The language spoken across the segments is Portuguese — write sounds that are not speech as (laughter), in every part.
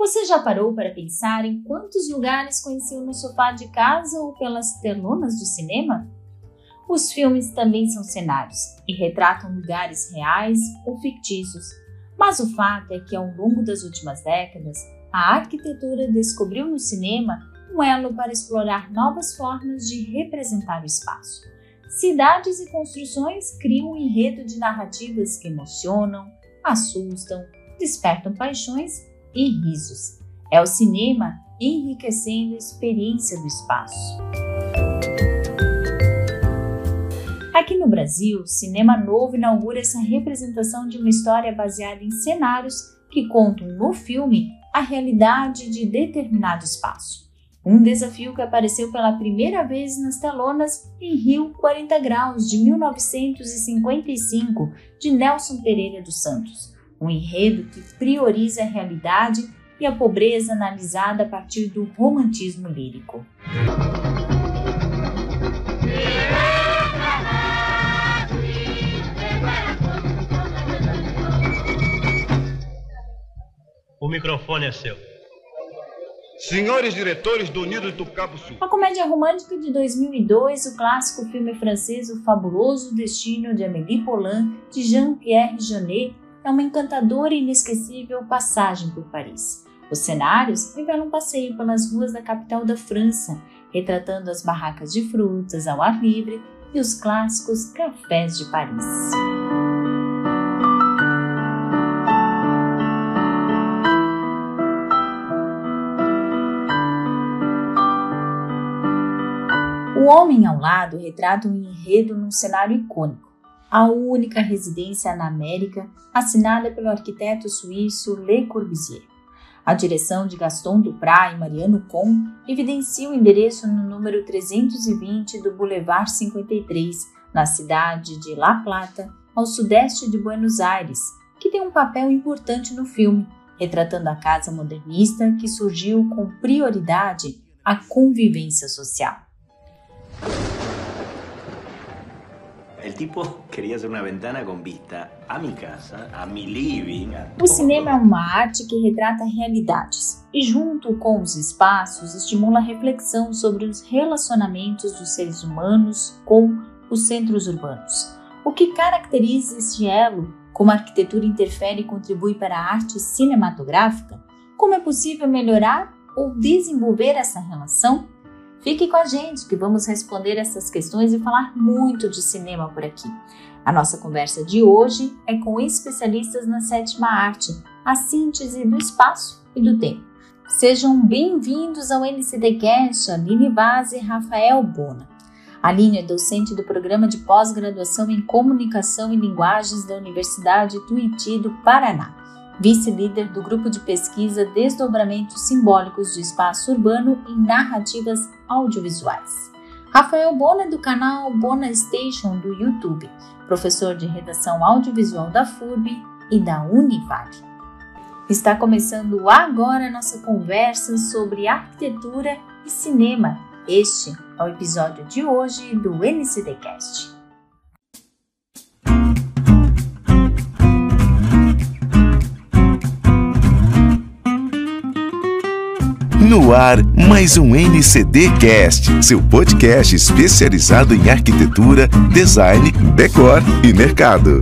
Você já parou para pensar em quantos lugares conheceu no sofá de casa ou pelas telonas do cinema? Os filmes também são cenários e retratam lugares reais ou fictícios. Mas o fato é que, ao longo das últimas décadas, a arquitetura descobriu no cinema um elo para explorar novas formas de representar o espaço. Cidades e construções criam um enredo de narrativas que emocionam, assustam, despertam paixões e risos. É o cinema enriquecendo a experiência do espaço. Aqui no Brasil, Cinema Novo inaugura essa representação de uma história baseada em cenários que contam no filme a realidade de determinado espaço. Um desafio que apareceu pela primeira vez nas telonas em Rio 40 Graus de 1955, de Nelson Pereira dos Santos um enredo que prioriza a realidade e a pobreza analisada a partir do romantismo lírico. O microfone é seu. Senhores diretores do Unido do Cabo Sul. A comédia romântica de 2002, o clássico filme francês O Fabuloso Destino de Amélie Poulain, de Jean-Pierre Jeunet, é uma encantadora e inesquecível passagem por Paris. Os cenários revelam um passeio pelas ruas da capital da França, retratando as barracas de frutas ao ar livre e os clássicos cafés de Paris. O Homem ao Lado retrata um enredo num cenário icônico a única residência na América assinada pelo arquiteto suíço Le Corbusier. A direção de Gaston Duprat e Mariano Con evidencia o endereço no número 320 do Boulevard 53, na cidade de La Plata, ao sudeste de Buenos Aires, que tem um papel importante no filme, retratando a casa modernista que surgiu com prioridade à convivência social. El tipo (laughs) queria ser uma ventana com vista a minha casa, a meu living. A o cinema é uma arte que retrata realidades e, junto com os espaços, estimula a reflexão sobre os relacionamentos dos seres humanos com os centros urbanos. O que caracteriza este elo, como a arquitetura interfere e contribui para a arte cinematográfica? Como é possível melhorar ou desenvolver essa relação? Fique com a gente que vamos responder essas questões e falar muito de cinema por aqui. A nossa conversa de hoje é com especialistas na sétima arte, a síntese do espaço e do tempo. Sejam bem-vindos ao NCDcast, Aline Vaz e Rafael Bona. Aline é docente do programa de pós-graduação em Comunicação e Linguagens da Universidade Tuiuti do Paraná vice-líder do grupo de pesquisa Desdobramentos Simbólicos do Espaço Urbano em Narrativas Audiovisuais. Rafael Bona, do canal Bona Station do YouTube, professor de redação audiovisual da FURB e da Univale. Está começando agora nossa conversa sobre arquitetura e cinema. Este é o episódio de hoje do NCDcast. No ar, mais um NCD Cast, seu podcast especializado em arquitetura, design, decor e mercado.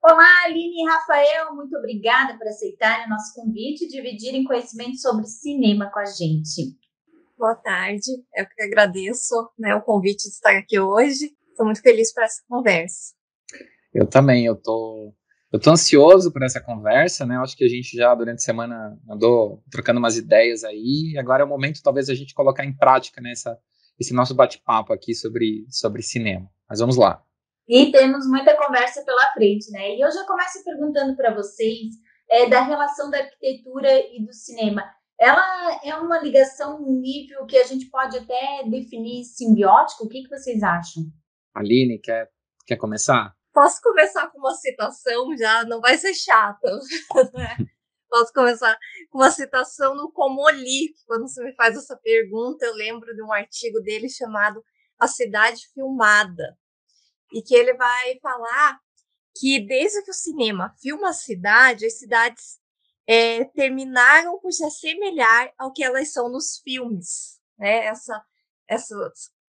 Olá, Aline e Rafael, muito obrigada por aceitarem o nosso convite e dividirem conhecimento sobre cinema com a gente. Boa tarde, eu que agradeço né, o convite de estar aqui hoje. Estou muito feliz por essa conversa. Eu também, eu estou eu tô ansioso por essa conversa, né? Eu acho que a gente já durante a semana andou trocando umas ideias aí, e agora é o momento talvez a gente colocar em prática nessa né, esse nosso bate-papo aqui sobre, sobre cinema. Mas vamos lá. E temos muita conversa pela frente, né? E eu já começo perguntando para vocês é, da relação da arquitetura e do cinema. Ela é uma ligação um nível que a gente pode até definir simbiótico? O que, que vocês acham? Aline, quer, quer começar? Posso começar com uma citação já? Não vai ser chata, (laughs) né? Posso começar com uma citação no Comoli, quando você me faz essa pergunta, eu lembro de um artigo dele chamado A Cidade Filmada, e que ele vai falar que desde que o cinema filma a cidade, as cidades é, terminaram por se assemelhar ao que elas são nos filmes, né? Essa, essa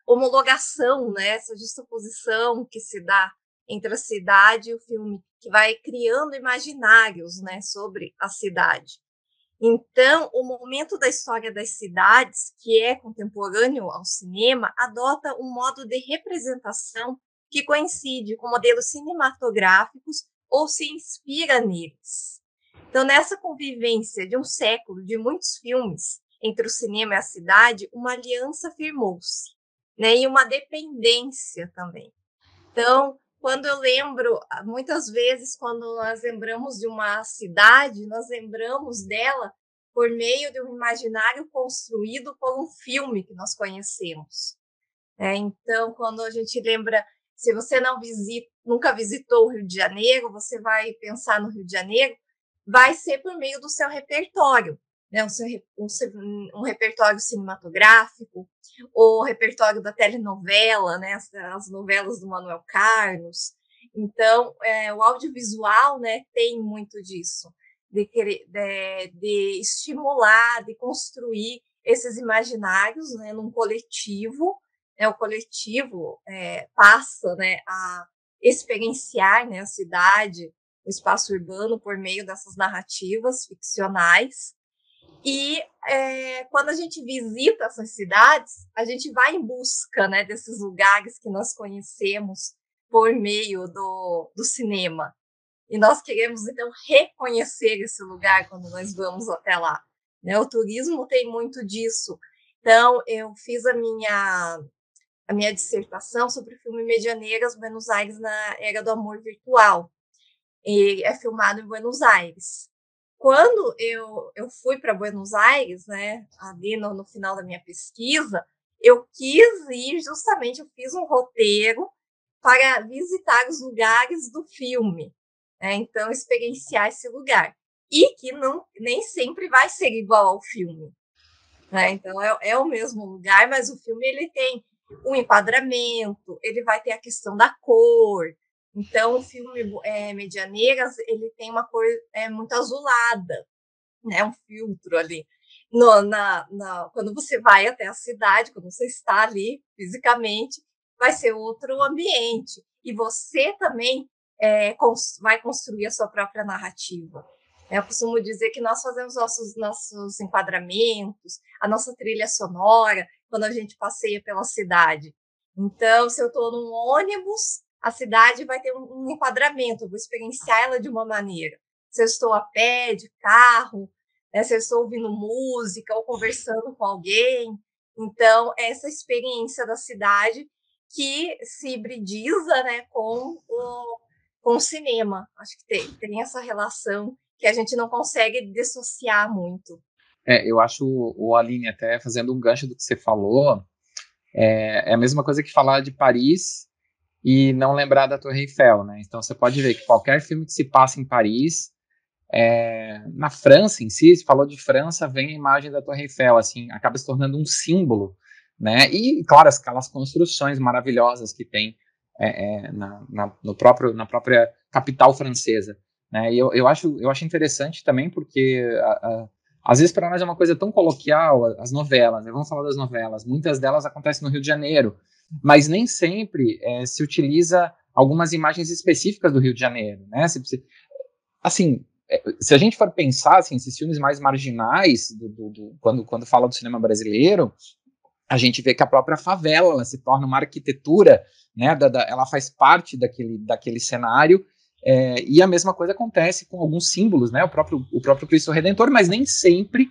homologação, né? Essa justaposição que se dá entre a cidade e o filme, que vai criando imaginários, né? Sobre a cidade. Então, o momento da história das cidades, que é contemporâneo ao cinema, adota um modo de representação que coincide com modelos cinematográficos ou se inspira neles. Então, nessa convivência de um século de muitos filmes entre o cinema e a cidade, uma aliança firmou-se, né? E uma dependência também. Então, quando eu lembro, muitas vezes, quando nós lembramos de uma cidade, nós lembramos dela por meio de um imaginário construído por um filme que nós conhecemos. É, então, quando a gente lembra, se você não visita, nunca visitou o Rio de Janeiro, você vai pensar no Rio de Janeiro, vai ser por meio do seu repertório, né? um, um, um repertório cinematográfico, ou repertório da telenovela, né? As, as, novelas do Manuel Carlos. Então, é, o audiovisual né, tem muito disso, de, querer, de, de estimular, de construir esses imaginários né, num coletivo. Né, o coletivo é, passa né, a experienciar né, a cidade, o espaço urbano por meio dessas narrativas ficcionais. E é, quando a gente visita essas cidades, a gente vai em busca né, desses lugares que nós conhecemos por meio do, do cinema. E nós queremos, então, reconhecer esse lugar quando nós vamos até lá. Né? O turismo tem muito disso. Então, eu fiz a minha, a minha dissertação sobre o filme Medianeiras, Buenos Aires na Era do Amor Virtual e é filmado em Buenos Aires. Quando eu, eu fui para Buenos Aires, né, ali no, no final da minha pesquisa, eu quis ir justamente, eu fiz um roteiro para visitar os lugares do filme, né, então experienciar esse lugar e que não nem sempre vai ser igual ao filme, né? Então é, é o mesmo lugar, mas o filme ele tem um enquadramento, ele vai ter a questão da cor, então, o filme é, Medianeiras, ele tem uma cor é, muito azulada, né? Um filtro ali. No, na, na, quando você vai até a cidade, quando você está ali fisicamente, vai ser outro ambiente. E você também é, cons vai construir a sua própria narrativa. Eu costumo dizer que nós fazemos nossos, nossos enquadramentos, a nossa trilha sonora, quando a gente passeia pela cidade. Então, se eu estou num ônibus, a cidade vai ter um enquadramento, vou experienciar ela de uma maneira. Se eu estou a pé, de carro, né, se eu estou ouvindo música ou conversando com alguém. Então, essa experiência da cidade que se hibridiza né, com, o, com o cinema. Acho que tem, tem essa relação que a gente não consegue dissociar muito. É, eu acho, o Aline, até fazendo um gancho do que você falou, é, é a mesma coisa que falar de Paris e não lembrar da Torre Eiffel, né? Então você pode ver que qualquer filme que se passa em Paris, é, na França em si, se falou de França, vem a imagem da Torre Eiffel, assim, acaba se tornando um símbolo, né? E claro, aquelas construções maravilhosas que tem é, é, na, na, no próprio, na própria capital francesa, né? E eu, eu, acho, eu acho interessante também porque a, a, às vezes para nós é uma coisa tão coloquial, as novelas, né? vamos falar das novelas, muitas delas acontecem no Rio de Janeiro, mas nem sempre é, se utiliza algumas imagens específicas do Rio de Janeiro, né? Se, se, assim, é, se a gente for pensar, assim, esses filmes mais marginais, do, do, do, quando, quando fala do cinema brasileiro, a gente vê que a própria favela ela se torna uma arquitetura, né? Da, da, ela faz parte daquele, daquele cenário. É, e a mesma coisa acontece com alguns símbolos, né? O próprio, o próprio Cristo Redentor, mas nem sempre,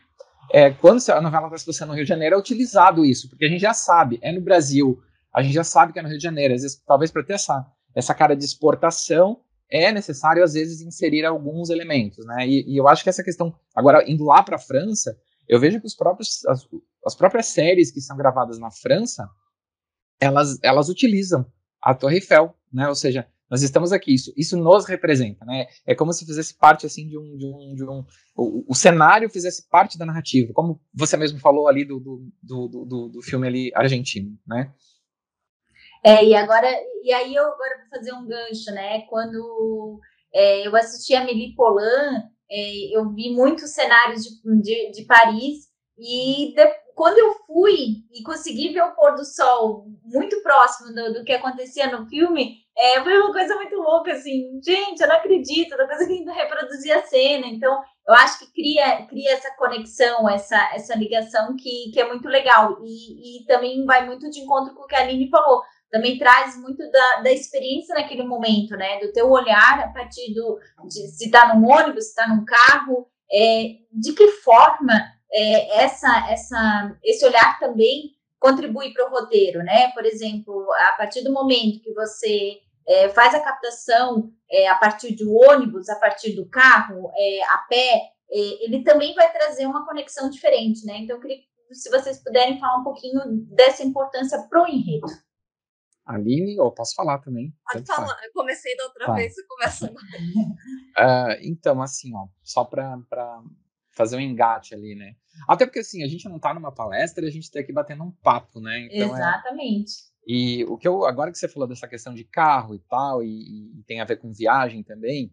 é, quando a novela está se no Rio de Janeiro, é utilizado isso, porque a gente já sabe, é no Brasil a gente já sabe que é no Rio de Janeiro. Às vezes, talvez para ter essa, essa cara de exportação, é necessário, às vezes, inserir alguns elementos, né? E, e eu acho que essa questão, agora, indo lá para a França, eu vejo que os próprios, as, as próprias séries que são gravadas na França, elas, elas utilizam a Torre Eiffel, né? Ou seja, nós estamos aqui, isso, isso nos representa, né? É como se fizesse parte assim de um, de um, de um o, o cenário fizesse parte da narrativa, como você mesmo falou ali do, do, do, do, do filme ali argentino, né? É, e agora, e aí eu agora vou fazer um gancho, né? Quando é, eu assisti a Meli Polan É, eu vi muitos cenários de, de, de Paris e de, quando eu fui e consegui ver o pôr do sol muito próximo do, do que acontecia no filme, é, foi uma coisa muito louca, assim, gente, eu não acredito, da coisa (laughs) que reproduzia a cena, então eu acho que cria, cria essa conexão, essa, essa ligação que, que é muito legal, e, e também vai muito de encontro com o que a Aline falou, também traz muito da, da experiência naquele momento, né, do teu olhar a partir do, de, se tá num ônibus, se tá num carro, é, de que forma é, essa, essa, esse olhar também contribui para o roteiro, né? Por exemplo, a partir do momento que você é, faz a captação é, a partir do ônibus, a partir do carro, é, a pé, é, ele também vai trazer uma conexão diferente, né? Então, eu queria se vocês puderem falar um pouquinho dessa importância para o enredo. Aline, ou posso falar também? Pode falar, eu comecei da outra tá. vez, você começa. uh, (laughs) então, assim, ó, só para fazer um engate ali, né? Até porque, assim, a gente não está numa palestra, a gente está aqui batendo um papo, né? Então, é Exatamente. É... E o que eu, agora que você falou dessa questão de carro e tal, e, e tem a ver com viagem também,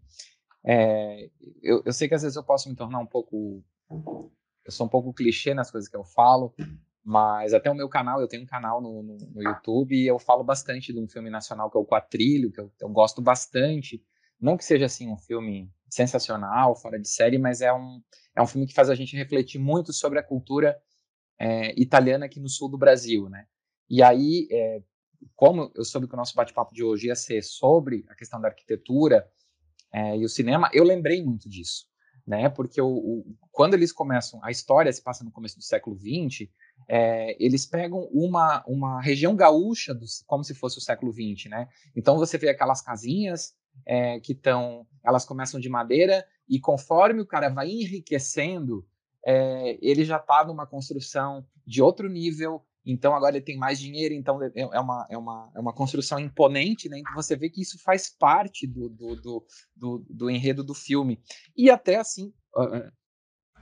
é, eu, eu sei que às vezes eu posso me tornar um pouco. Eu sou um pouco clichê nas coisas que eu falo, mas até o meu canal, eu tenho um canal no, no, no YouTube e eu falo bastante de um filme nacional que é o Quatrilho, que eu, eu gosto bastante. Não que seja assim um filme sensacional, fora de série, mas é um, é um filme que faz a gente refletir muito sobre a cultura é, italiana aqui no sul do Brasil, né? E aí, é, como eu soube que o nosso bate-papo de hoje ia ser sobre a questão da arquitetura é, e o cinema, eu lembrei muito disso, né? Porque o, o, quando eles começam, a história se passa no começo do século XX, é, eles pegam uma, uma região gaúcha, do, como se fosse o século XX, né? Então você vê aquelas casinhas é, que estão, elas começam de madeira e conforme o cara vai enriquecendo, é, ele já está numa construção de outro nível. Então agora ele tem mais dinheiro, então é, é uma, é uma, é uma construção imponente, né? Então você vê que isso faz parte do, do, do, do, do enredo do filme. E até assim,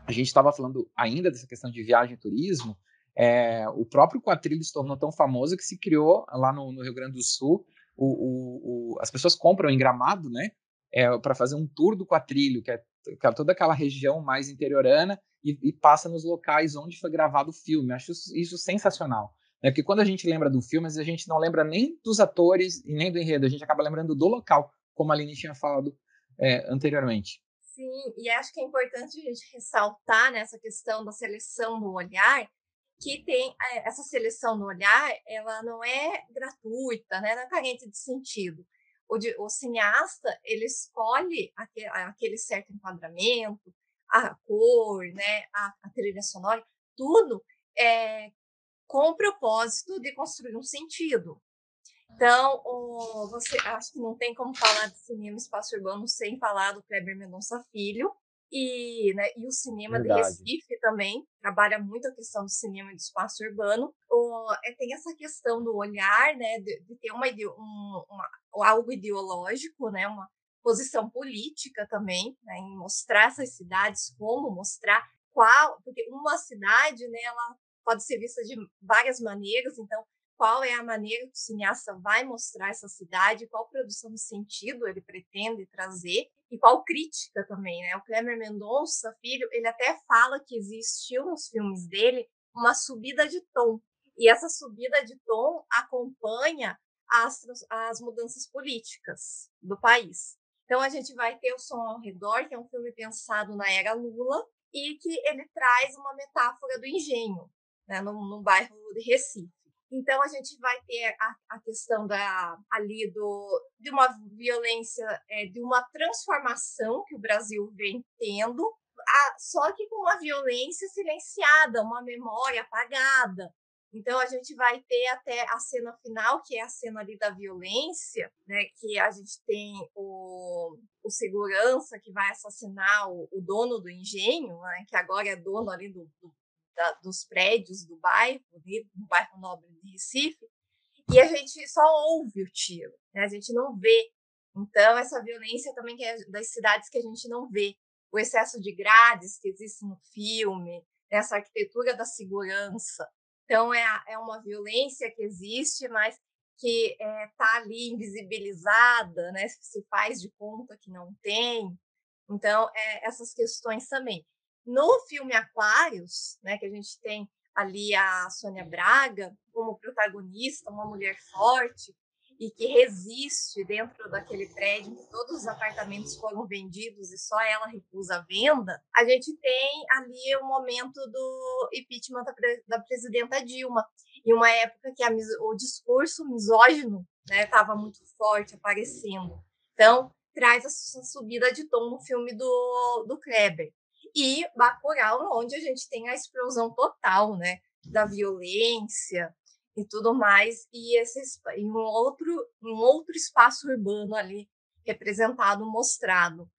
a gente estava falando ainda dessa questão de viagem e turismo, é, o próprio quadrilho se tornou tão famoso que se criou lá no, no Rio Grande do Sul o, o, o, as pessoas compram em Gramado, né? É, para fazer um tour do Quatrilho, que é, que é toda aquela região mais interiorana, e, e, passa nos locais onde foi gravado o filme. Acho isso, sensacional. Né? Porque quando a gente lembra do filme, a gente não lembra nem dos atores e nem do enredo, a gente acaba lembrando do local, como a Aline tinha falado é, anteriormente. Sim, e acho que é importante a gente ressaltar nessa questão da seleção do olhar, que tem eh, essa seleção no olhar, ela não é gratuita, né? não é carente de sentido. O, de, o cineasta, ele escolhe aquele, aquele, certo enquadramento, a cor, né? a, a trilha sonora, tudo é, com o propósito de construir um sentido. Então, o, você acho que não tem como falar de cinema espaço urbano sem falar do Kleber Mendonça Filho, e, né, e o cinema Verdade. de Recife também trabalha muito a questão do cinema e do espaço urbano. O, é, tem essa questão do olhar, né, de, de ter uma, um, uma, algo ideológico, né, uma posição política também, né, em mostrar essas cidades, como mostrar qual, porque uma cidade, né, ela pode ser vista de várias maneiras, então qual é a maneira que o cineasta vai mostrar essa cidade, qual produção de sentido ele pretende trazer e qual crítica também, né? O Kleber Mendonça, filho, ele até fala que existiu nos filmes dele uma subida de tom. E essa subida de tom acompanha as, as mudanças políticas do país. Então a gente vai ter o Som ao Redor, que é um filme pensado na era Lula, e que ele traz uma metáfora do engenho, né, no bairro de Recife. Então a gente vai ter a, a questão da ali do de uma violência, é, de uma transformação que o Brasil vem tendo, a, só que com uma violência silenciada, uma memória apagada. Então a gente vai ter até a cena final, que é a cena ali da violência, né? Que a gente tem o, o segurança que vai assassinar o, o dono do engenho, né? Que agora é dono ali do, do da, dos prédios do bairro, do bairro nobre de Recife, e a gente só ouve o tiro, né? a gente não vê. Então, essa violência também que é das cidades que a gente não vê. O excesso de grades que existe no filme, essa arquitetura da segurança. Então, é, é uma violência que existe, mas que está é, tá ali invisibilizada, né? se faz de conta que não tem. Então, é, essas questões também. No filme Aquários, né, que a gente tem ali a Sônia Braga como protagonista, uma mulher forte e que resiste dentro daquele prédio que todos os apartamentos foram vendidos e só ela recusa a venda, a gente tem ali o momento do impeachment da, presidenta Dilma, em uma época que a, o discurso misógino estava né, muito forte aparecendo. Então, traz essa subida de tom no filme do, do Kleber. E Bacurau, onde a gente tem a explosão total, né? Da violência e tudo mais, e esse, em, um outro, um outro espaço urbano ali representado, mostrado.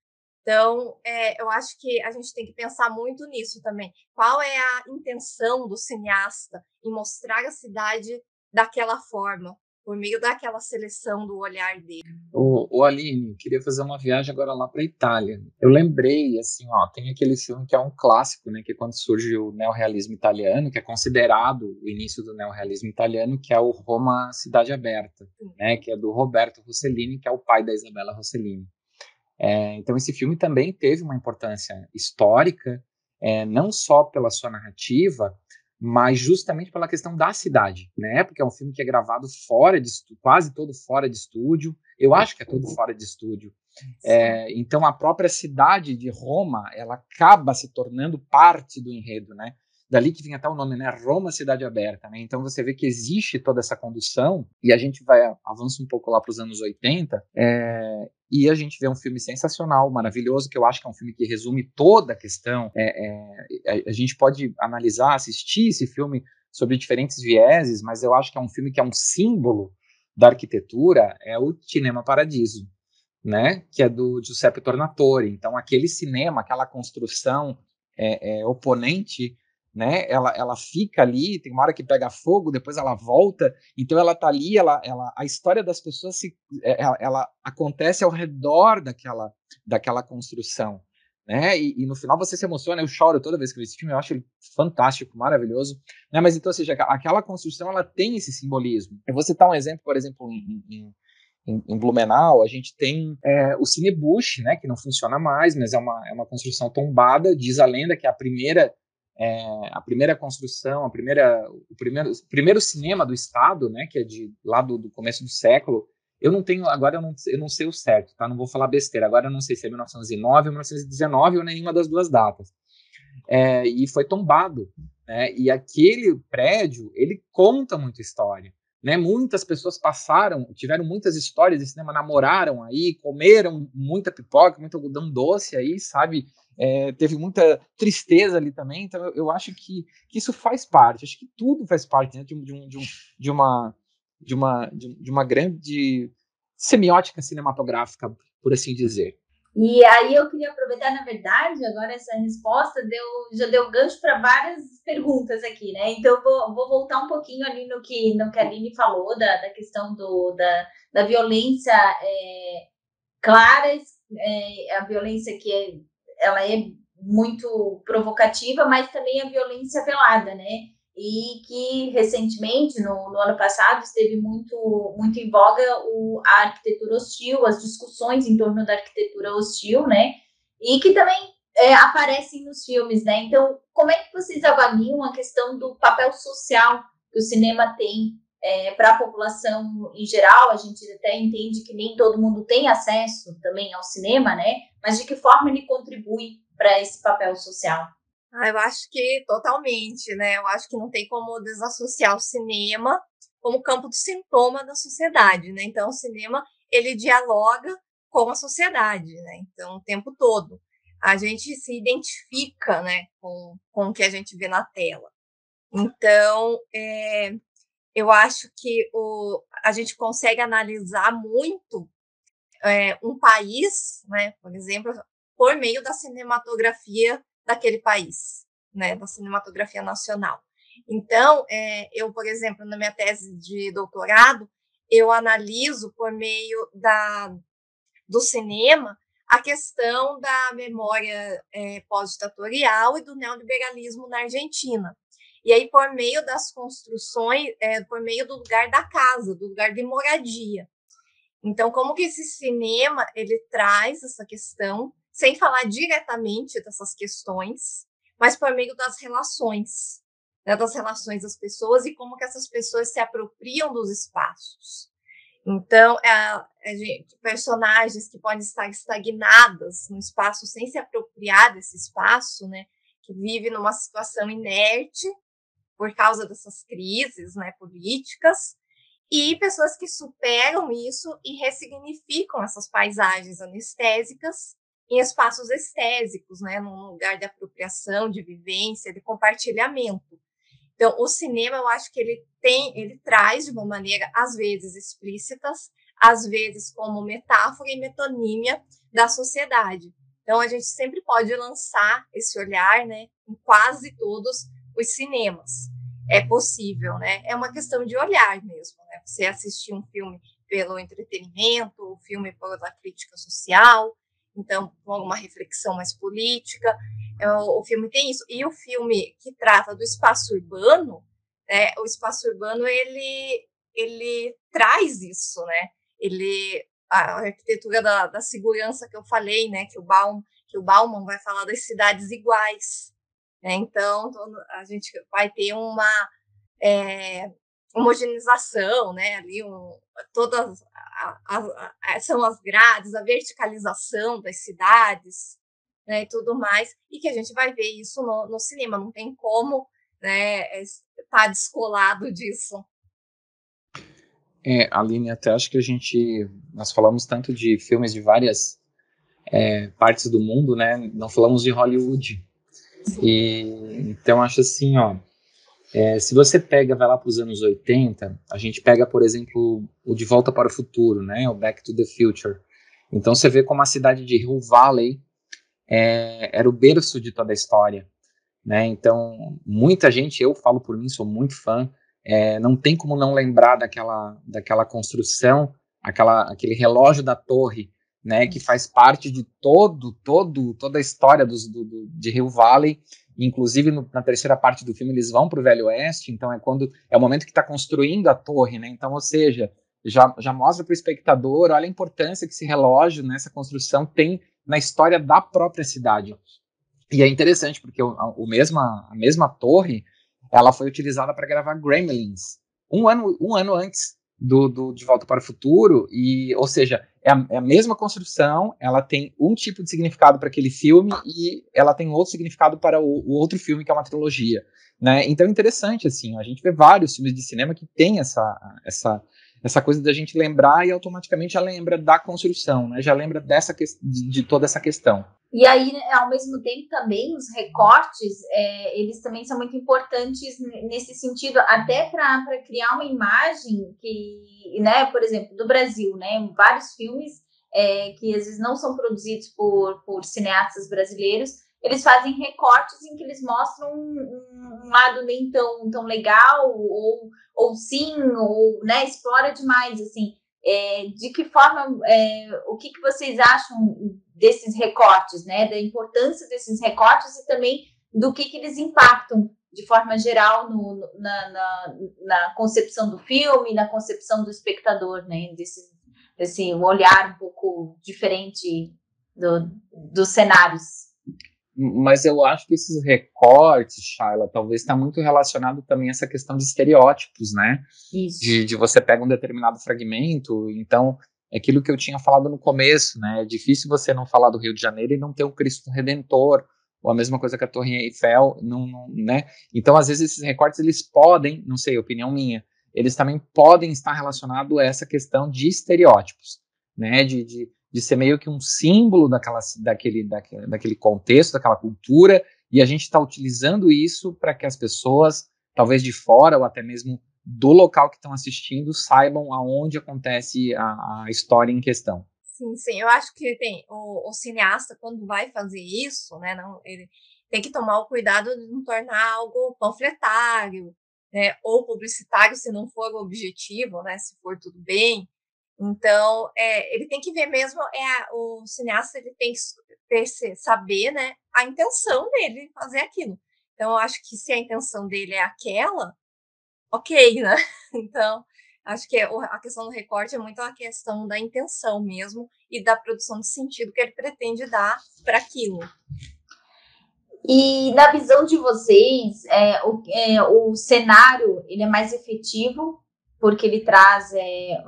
Então, é, eu acho que a gente tem que pensar muito nisso também. Qual é a intenção do cineasta em mostrar a cidade daquela forma? Por meio daquela seleção do olhar dele. O, o Aline, queria fazer uma viagem agora lá para Itália. Eu lembrei, assim, ó, tem aquele filme que é um clássico, né, que é quando surge o neorrealismo italiano, que é considerado o início do neorrealismo italiano, que é o Roma Cidade Aberta, né, que é do Roberto Rossellini, que é o pai da Isabella Rossellini. É, então esse filme também teve uma importância histórica, é, não só pela sua narrativa, mas justamente pela questão da cidade, né? Porque é um filme que é gravado fora de quase todo fora de estúdio. Eu acho que é todo fora de estúdio. É, então a própria cidade de Roma ela acaba se tornando parte do enredo, né? Dali que vem até o nome, né? Roma Cidade Aberta, né? Então você vê que existe toda essa condução e a gente vai avança um pouco lá para os anos 80 é, e a gente vê um filme sensacional, maravilhoso, que eu acho que é um filme que resume toda a questão. É, é, a gente pode analisar, assistir esse filme sobre diferentes vieses, mas eu acho que é um filme que é um símbolo da arquitetura, é o Cinema Paradiso, né? Que é do Giuseppe Tornatore. Então, aquele cinema, aquela construção é, é, oponente né? Ela, ela fica ali, tem uma hora que pega fogo, depois ela volta. Então ela tá ali, ela, ela, a história das pessoas se, é, ela, ela acontece ao redor daquela, daquela construção. Né? E, e, no final você se emociona, eu choro toda vez que eu vejo esse filme, eu acho ele fantástico, maravilhoso, né? Mas então, ou seja, aquela construção ela tem esse simbolismo. Eu vou citar um exemplo, por exemplo, em, em, em Blumenau, a gente tem é, o Cine Bush, né? Que não funciona mais, mas é uma, é uma construção tombada. Diz a lenda que é a primeira é, a primeira construção, a primeira, o primeiro, o primeiro cinema do Estado, né, que é de lá do, do começo do século, eu não tenho, agora eu não, eu não sei o certo, tá? Não vou falar besteira. Agora eu não sei se é 1909 ou 1919 ou nenhuma das duas datas. É, e foi tombado, né? E aquele prédio, ele conta muita história, né? Muitas pessoas passaram, tiveram muitas histórias de cinema, namoraram aí, comeram muita pipoca, muito algodão doce aí, sabe? é, teve muita tristeza ali também, então eu, eu acho que, que, isso faz parte, acho que tudo faz parte né, de, um, de, um, de, uma, de, uma, de, uma grande semiótica cinematográfica, por assim dizer. E aí eu queria aproveitar, na verdade, agora essa resposta deu, já deu gancho para várias perguntas aqui, né? Então vou, vou, voltar um pouquinho ali no que, no que a Aline falou, da, da questão do, da, da violência é, clara, é, a violência que é ela é muito provocativa, mas também a violência velada, né? E que recentemente, no, no ano passado, esteve muito, muito em voga o, a arquitetura hostil, as discussões em torno da arquitetura hostil, né? E que também é, aparecem nos filmes, né? Então, como é que vocês avaliam a questão do papel social que o cinema tem é, para a população em geral, a gente até entende que nem todo mundo tem acesso também ao cinema, né? Mas de que forma ele contribui para esse papel social? Ah, eu acho que totalmente, né? Eu acho que não tem como desassociar o cinema como campo do sintoma da sociedade, né? Então, o cinema ele dialoga com a sociedade, né? Então, o tempo todo a gente se identifica, né, com, com o que a gente vê na tela. Então, é, eu acho que o, a gente consegue analisar muito é, um país, né, por exemplo, por meio da cinematografia daquele país, né, da cinematografia nacional. Então, é, eu, por exemplo, na minha tese de doutorado, eu analiso por meio da, do cinema a questão da memória é, pós-ditatorial e do neoliberalismo na Argentina. E aí, por meio das construções, é, por meio do lugar da casa, do lugar de moradia. Então, como que esse cinema ele traz essa questão, sem falar diretamente dessas questões, mas por meio das relações, né, das relações das pessoas e como que essas pessoas se apropriam dos espaços. Então, é, gente, personagens que podem estar estagnadas no espaço sem se apropriar desse espaço, né, que vive numa situação inerte por causa dessas crises né, políticas, e pessoas que superam isso e ressignificam essas paisagens anestésicas em espaços estésicos, né, num lugar de apropriação, de vivência, de compartilhamento. Então, o cinema, eu acho que ele tem, ele traz de uma maneira às vezes explícitas, às vezes como metáfora e metonímia da sociedade. Então, a gente sempre pode lançar esse olhar, né, em quase todos os cinemas. É possível, né? É uma questão de olhar mesmo, né? Você assistir um filme pelo entretenimento, o filme pela crítica social, então com alguma reflexão mais política. É, o filme tem isso. E o filme que trata do espaço urbano, né, o espaço urbano ele, ele traz isso, né? Ele a arquitetura da, da segurança que eu falei, né? Que o Baum, que o Bauman vai falar das cidades iguais. Né? Então a gente vai ter uma é, homogeneização, né? Ali um, todas a, a, a, são as grades, a verticalização das cidades, né, e tudo mais, e que a gente vai ver isso no, no cinema, não tem como né, estar tá descolado disso. É, Aline, até acho que a gente, nós falamos tanto de filmes de várias é, partes do mundo, né, não falamos de Hollywood, Sim. e então acho assim, ó, é, se você pega, vai lá para os anos 80, a gente pega, por exemplo, o De Volta para o Futuro, né, o Back to the Future, então você vê como a cidade de Hill Valley é, era o berço de toda a história. Né? Então, muita gente, eu falo por mim, sou muito fã, é, não tem como não lembrar daquela, daquela construção, aquela, aquele relógio da torre, né, que faz parte de todo, todo, toda a história dos, do, do, de Rio Valley. Inclusive no, na terceira parte do filme eles vão para o Velho Oeste, então é quando é o momento que está construindo a torre, né? Então, ou seja, já, já mostra para o espectador, olha a importância que esse relógio nessa construção tem na história da própria cidade. E é interessante porque o, o mesma, a mesma torre ela foi utilizada para gravar Gremlins um ano, um ano antes do, do De Volta para o Futuro, e, ou seja, é a, é a mesma construção, ela tem um tipo de significado para aquele filme e ela tem outro significado para o, o outro filme, que é uma trilogia. Né? Então é interessante, assim, a gente vê vários filmes de cinema que tem essa, essa, essa coisa da gente lembrar e automaticamente já lembra da construção, né? Já lembra dessa de, de toda essa questão. E aí, ao mesmo tempo, também os recortes, é, eles também são muito importantes nesse sentido, até para criar uma imagem que, né, por exemplo, do Brasil, né, vários filmes é, que às vezes não são produzidos por, por cineastas brasileiros, eles fazem recortes em que eles mostram um, um lado nem tão, tão legal, ou, ou sim, ou né, explora demais, assim. É, de que forma, é, o que, que vocês acham desses recortes, né, da importância desses recortes e também do que, que eles impactam de forma geral no, na, na, na, concepção do filme, na concepção do espectador, né, desse, desse olhar um pouco diferente do, dos cenários mas eu acho que esses recortes, Shaila, talvez está muito relacionado também a essa questão de estereótipos, né? Isso. De, de você pega um determinado fragmento, então é aquilo que eu tinha falado no começo, né? É difícil você não falar do Rio de Janeiro e não ter um Cristo Redentor, ou a mesma coisa que a Torre Eiffel, não, não, né? Então, às vezes, esses recortes, eles podem, não sei, opinião minha, eles também podem estar relacionados a essa questão de estereótipos, né? De, de de ser meio que um símbolo daquela, daquele, daquele, daquele contexto, daquela cultura, e a gente está utilizando isso para que as pessoas, talvez de fora ou até mesmo do local que estão assistindo, saibam aonde acontece a, a, história em questão. Sim, sim, eu acho que tem o, o cineasta quando vai fazer isso, né, não, ele tem que tomar o cuidado de não tornar algo panfletário, né, ou publicitário se não for o objetivo, né, se for tudo bem, então, é, ele tem que ver mesmo, é o cineasta ele tem que ter, saber né, a intenção dele fazer aquilo. Então, eu acho que se a intenção dele é aquela, ok, né? (laughs) Então, Acho que é, a questão do recorte é muito a questão da intenção mesmo e da produção de sentido que ele pretende dar para aquilo. E na visão de vocês, é, o, é, o cenário ele é mais efetivo porque ele traz é,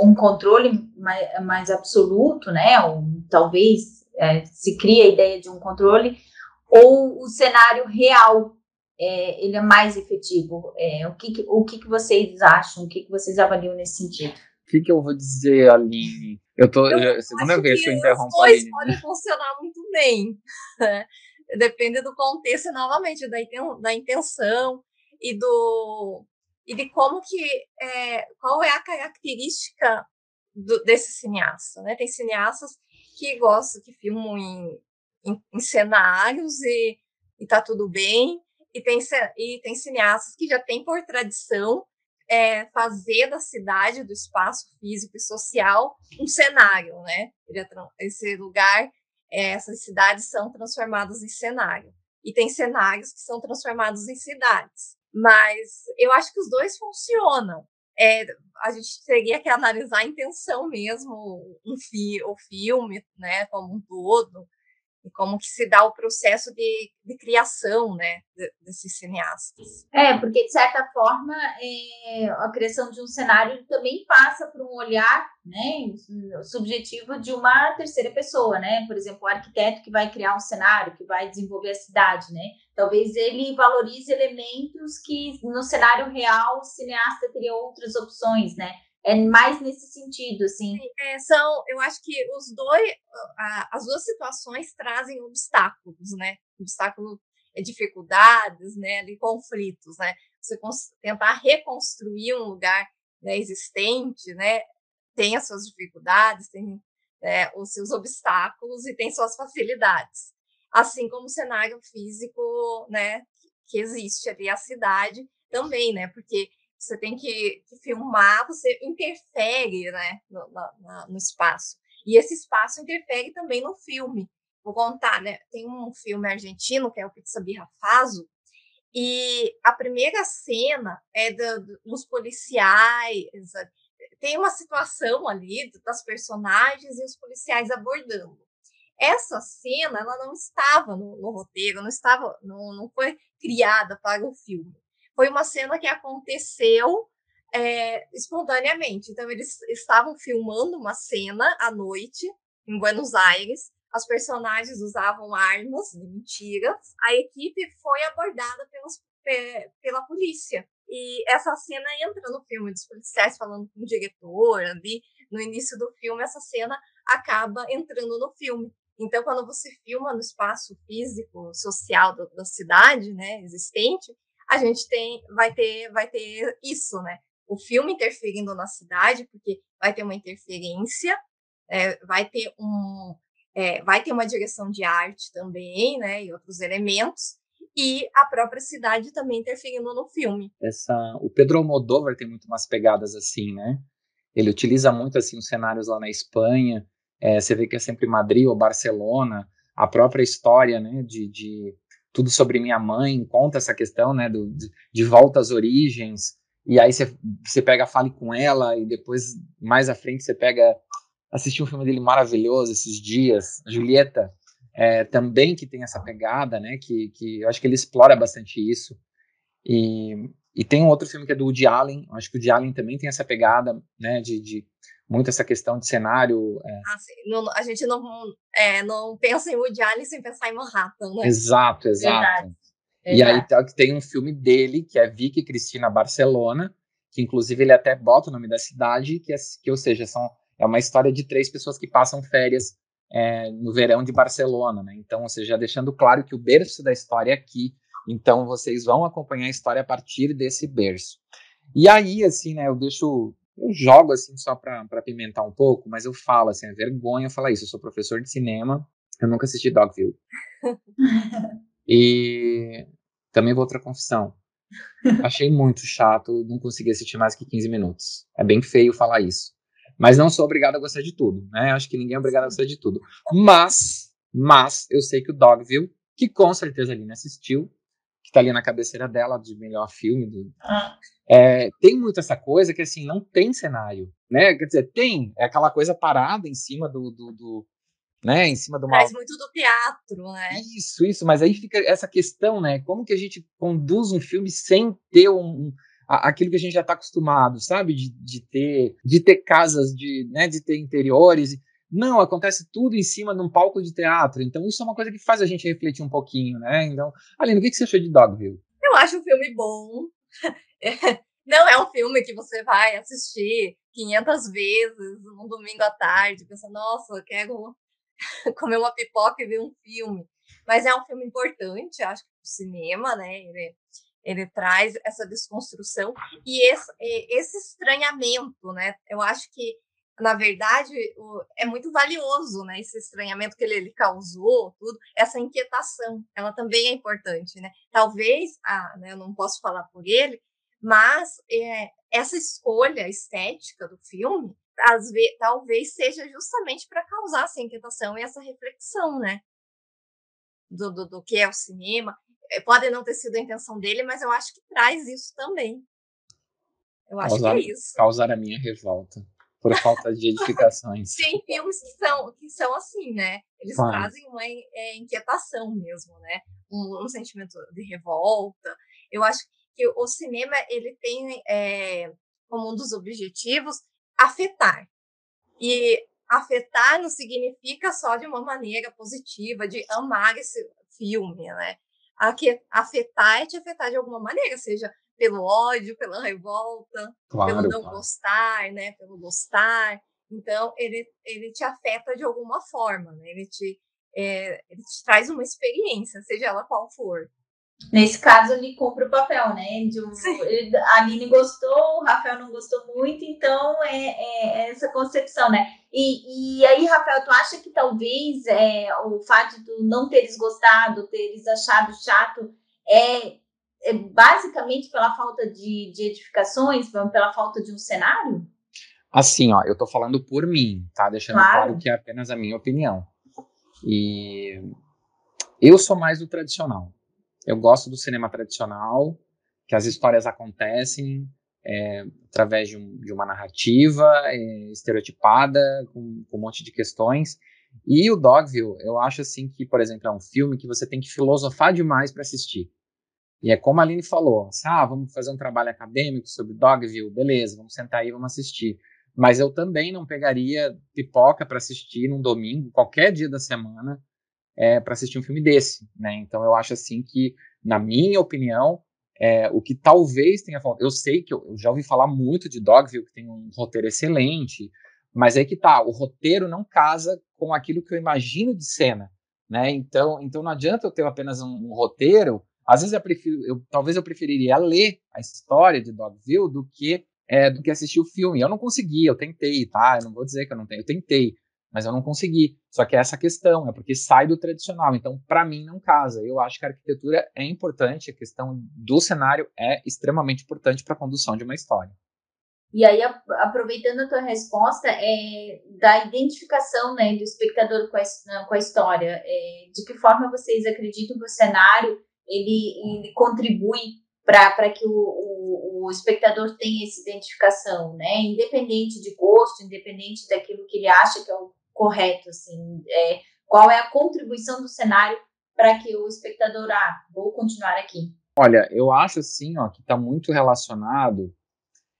um controle mais, mais, absoluto, né? Ou, talvez é, se cria a ideia de um controle, ou o cenário real é, ele é mais efetivo. É, o que, o que, que vocês acham? O que, que vocês avaliam nesse sentido? O que, que eu vou dizer, Aline? Eu tô. Eu, já, segunda vez que, que eu interrompo. Os dois podem funcionar muito bem. Né? Depende do contexto novamente, da intenção e do e de como que é, qual é a característica do, desse cineasta, né? Tem cineastas que gostam, que filmam em, em, em cenários e, e tá tudo bem, e tem, e tem cineastas que já têm por tradição é, fazer da cidade, do espaço físico e social, um cenário, né? Esse lugar, é, essas cidades são transformadas em cenário. E tem cenários que são transformados em cidades. Mas eu acho que os dois funcionam. É, a gente teria que analisar a intenção mesmo, um fi, o filme, né, como um todo, e como que se dá o processo de, de criação, né, de, desses cineastas. É, porque de certa forma é, a criação de um cenário também passa por um olhar, né, subjetivo de uma terceira pessoa, né, por exemplo, o arquiteto que vai criar um cenário, que vai desenvolver a cidade, né, talvez ele valorize elementos que no cenário real o cineasta teria outras opções, né, é mais nesse sentido, assim. É, são, eu acho que os dois, as duas situações trazem obstáculos, né? Obstáculos, é, dificuldades, né? De conflitos, né? Você tentar reconstruir um lugar né, existente, né? Tem as suas dificuldades, tem né, os seus obstáculos e tem suas facilidades. Assim como o cenário físico, né? Que existe ali, a cidade também, né? Porque você tem que, que filmar, você interfere né, no, na, no espaço. E esse espaço interfere também no filme. Vou contar, né? Tem um filme argentino que é o Pizza Birra Faso, e a primeira cena é do, dos policiais. Tem uma situação ali das personagens e os policiais abordando. Essa cena, ela não estava no, no roteiro, não estava, não, não foi criada para o filme foi uma cena que aconteceu é, espontaneamente. Então, eles estavam filmando uma cena à noite em Buenos Aires. As personagens usavam armas mentiras. A equipe foi abordada pelos, pela polícia. E essa cena entra no filme dos policiais falando com o diretor ali. No início do filme, essa cena acaba entrando no filme. Então, quando você filma no espaço físico, social da, da cidade, né, existente, a gente tem, vai ter, vai ter isso, né? O filme interferindo na cidade, porque vai ter uma interferência, é, vai ter um, é, vai ter uma direção de arte também, né? E outros elementos e a própria cidade também interferindo no filme. Essa, o Pedro Almodóvar tem muito umas pegadas assim, né? Ele utiliza muito assim os cenários lá na Espanha. É, você vê que é sempre Madrid ou Barcelona. A própria história, né? De, de tudo sobre minha mãe, conta essa questão, né, do, de, de volta às origens, e aí você pega Fale Com Ela, e depois, mais à frente, você pega, assistir um filme dele maravilhoso esses dias, Julieta, é, também que tem essa pegada, né, que, que eu acho que ele explora bastante isso, e, e tem um outro filme que é do Woody Allen, acho que o Woody Allen também tem essa pegada, né, de, de muito essa questão de cenário. É. Assim, não, a gente não, é, não pensa em Woody Allen sem pensar em Manhattan, né? Exato, exato. Verdade. E aí tá, tem um filme dele, que é Vicky Cristina Barcelona, que inclusive ele até bota o nome da cidade, que, é, que ou seja, são, é uma história de três pessoas que passam férias é, no verão de Barcelona, né? Então, ou seja, deixando claro que o berço da história é aqui, então vocês vão acompanhar a história a partir desse berço. E aí, assim, né, eu deixo eu jogo assim só para pimentar um pouco, mas eu falo assim, é vergonha falar isso. Eu sou professor de cinema, eu nunca assisti Dogville. (laughs) e também vou outra confissão. Achei muito chato, não consegui assistir mais que 15 minutos. É bem feio falar isso. Mas não sou obrigado a gostar de tudo, né? Acho que ninguém é obrigado a gostar de tudo. Mas, mas eu sei que o Dogville, que com certeza a Aline assistiu, que está ali na cabeceira dela de melhor filme. Do, ah. é, tem muito essa coisa que assim não tem cenário, né? Quer dizer, tem é aquela coisa parada em cima do, do, do né? Em cima do uma... Traz muito do teatro, né? Isso, isso. Mas aí fica essa questão, né? Como que a gente conduz um filme sem ter um, aquilo que a gente já está acostumado, sabe? De, de, ter, de ter casas, de, né, de ter interiores. Não, acontece tudo em cima de um palco de teatro. Então, isso é uma coisa que faz a gente refletir um pouquinho, né? Então, Aline, o que, você achou de Dogville? Eu acho um filme bom. (laughs) Não é um filme que você vai assistir 500 vezes num domingo à tarde, pensando, nossa, eu quero (laughs) comer uma pipoca e ver um filme. Mas é um filme importante, acho que, o cinema, né? Ele, ele traz essa desconstrução e esse, esse estranhamento, né? Eu acho que, na verdade, é muito valioso, né? Esse estranhamento que ele, ele causou, tudo, essa inquietação, ela também é importante, né? Talvez, ah, né, eu não posso falar por ele, mas é, essa escolha estética do filme, às vezes, talvez seja justamente para causar essa inquietação e essa reflexão, né? Do, do, do, que é o cinema. É, pode não ter sido a intenção dele, mas eu acho que traz isso também. Eu acho causar, que é isso. Causar a minha revolta por falta de edificações. (laughs) Tem filmes que são, que são assim, né? Eles trazem uma é, inquietação mesmo, né? Um, um, sentimento de revolta. Eu acho que o cinema ele tem é, como um dos objetivos afetar. E afetar não significa só de uma maneira positiva, de amar esse filme, né? Afetar é te afetar de alguma maneira, seja pelo ódio, pela revolta, claro, pelo não claro. gostar, né? Pelo gostar. Então, ele, ele te afeta de alguma forma, né? Ele te, é, ele te traz uma experiência, seja ela qual for. Nesse caso, ele compra o papel, né? De um, ele, a Aline gostou, o Rafael não gostou muito, então é, é, é, essa concepção, né? E, e aí, Rafael, tu acha que talvez é, o fato de tu não teres gostado, teres achado chato, é, é basicamente pela falta de, de edificações, pela falta de um cenário? Assim, ó, eu tô falando por mim, tá? Deixando claro, claro que é apenas a minha opinião. E eu sou mais do tradicional eu gosto do cinema tradicional, que as histórias acontecem é, através de, um, de, uma narrativa é, estereotipada, com, com, um monte de questões. E o Dogville, eu acho assim que, por exemplo, é um filme que você tem que filosofar demais para assistir. E é como a Aline falou, assim, ah, vamos fazer um trabalho acadêmico sobre Dogville, beleza, vamos sentar aí vamos assistir. Mas eu também não pegaria pipoca para assistir num domingo, qualquer dia da semana, é, para assistir um filme desse, né? Então eu acho assim que, na minha opinião, é, o que talvez tenha faltado. Eu sei que eu, eu, já ouvi falar muito de Dogville, que tem um roteiro excelente, mas aí que tá, o roteiro não casa com aquilo que eu imagino de cena, né? Então, então não adianta eu ter apenas um, um roteiro. Às vezes eu prefiro, eu, talvez eu preferiria ler a história de Dogville do que é, do que assistir o filme. Eu não consegui, eu tentei, tá? Eu não vou dizer que eu não tenho, eu tentei mas eu não consegui. Só que é essa questão, é porque sai do tradicional. Então, para mim, não casa. Eu acho que a arquitetura é importante, a questão do cenário é extremamente importante para a condução de uma história. E aí, aproveitando a tua resposta, é, da identificação né, do espectador com a, com a história, é, de que forma vocês acreditam que o cenário ele, ele contribui para que o, o, o, espectador tenha essa identificação, né? Independente de gosto, independente daquilo que ele acha que é o correto, assim, é, qual é a contribuição do cenário para que o espectador, ah, vou continuar aqui? Olha, eu acho assim, ó, que está muito relacionado,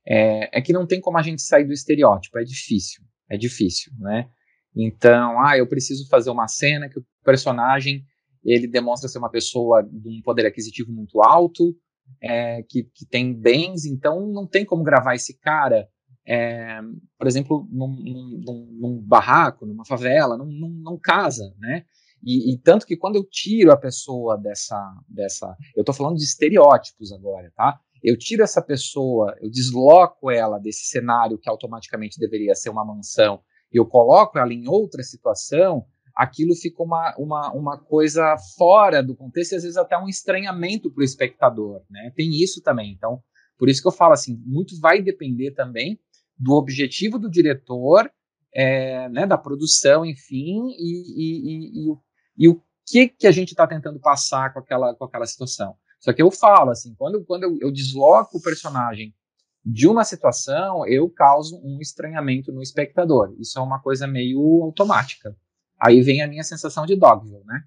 é, é que não tem como a gente sair do estereótipo, é difícil, é difícil, né? Então, ah, eu preciso fazer uma cena que o personagem ele demonstra ser uma pessoa de um poder aquisitivo muito alto, é, que, que tem bens, então não tem como gravar esse cara é, por exemplo, num, num, num, barraco, numa favela, não casa, né? E, e, tanto que quando eu tiro a pessoa dessa, dessa, eu estou falando de estereótipos agora, tá? Eu tiro essa pessoa, eu desloco ela desse cenário que automaticamente deveria ser uma mansão, e eu coloco ela em outra situação, aquilo fica uma, uma, uma coisa fora do contexto e às vezes até um estranhamento para o espectador, né? Tem isso também. Então, por isso que eu falo assim, muito vai depender também do objetivo do diretor, é, né, da produção, enfim, e, e, e, e, o que, que a gente está tentando passar com aquela, com aquela situação. Só que eu falo assim, quando, quando eu, eu desloco o personagem de uma situação, eu causo um estranhamento no espectador. Isso é uma coisa meio automática. Aí vem a minha sensação de Dogville, né?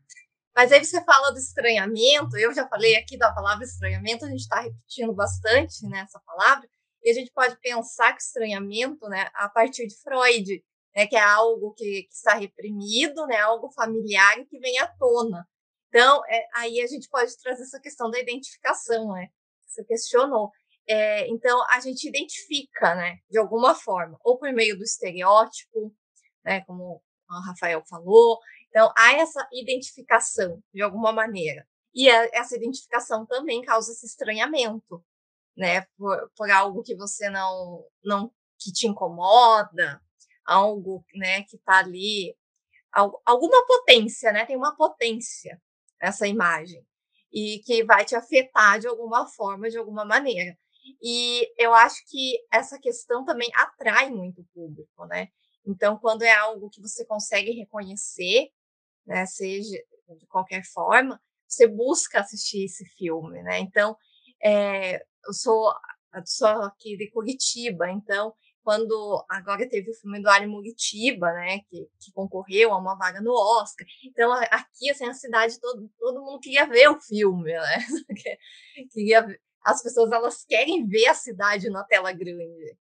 Mas aí você fala do estranhamento, eu já falei aqui da palavra estranhamento, a gente está repetindo bastante né, essa palavra, e a gente pode pensar que estranhamento, né, a partir de Freud, né, que é algo que, que está reprimido, né, algo familiar e que vem à tona. Então, é, aí a gente pode trazer essa questão da identificação, né? Você questionou. É, então, a gente identifica, né, de alguma forma, ou por meio do estereótipo, né, como o Rafael falou. Então, há essa identificação, de alguma maneira. E a, essa identificação também causa esse estranhamento, né, por, por algo que você não, não, que te incomoda, algo, né, que está ali, alguma potência, né, tem uma potência essa imagem e que vai te afetar de alguma forma, de alguma maneira. E eu acho que essa questão também atrai muito o público, né? Então, quando é algo que você consegue reconhecer, né, seja de qualquer forma, você busca assistir esse filme, né? Então, é, eu sou, aqui de Curitiba, então quando agora teve o filme do Ali Muritiba, né, que, que, concorreu a uma vaga no Oscar. Então, aqui, assim, a cidade, todo, todo mundo queria ver o filme, né? (laughs) queria. As pessoas, elas querem ver a cidade na tela grande.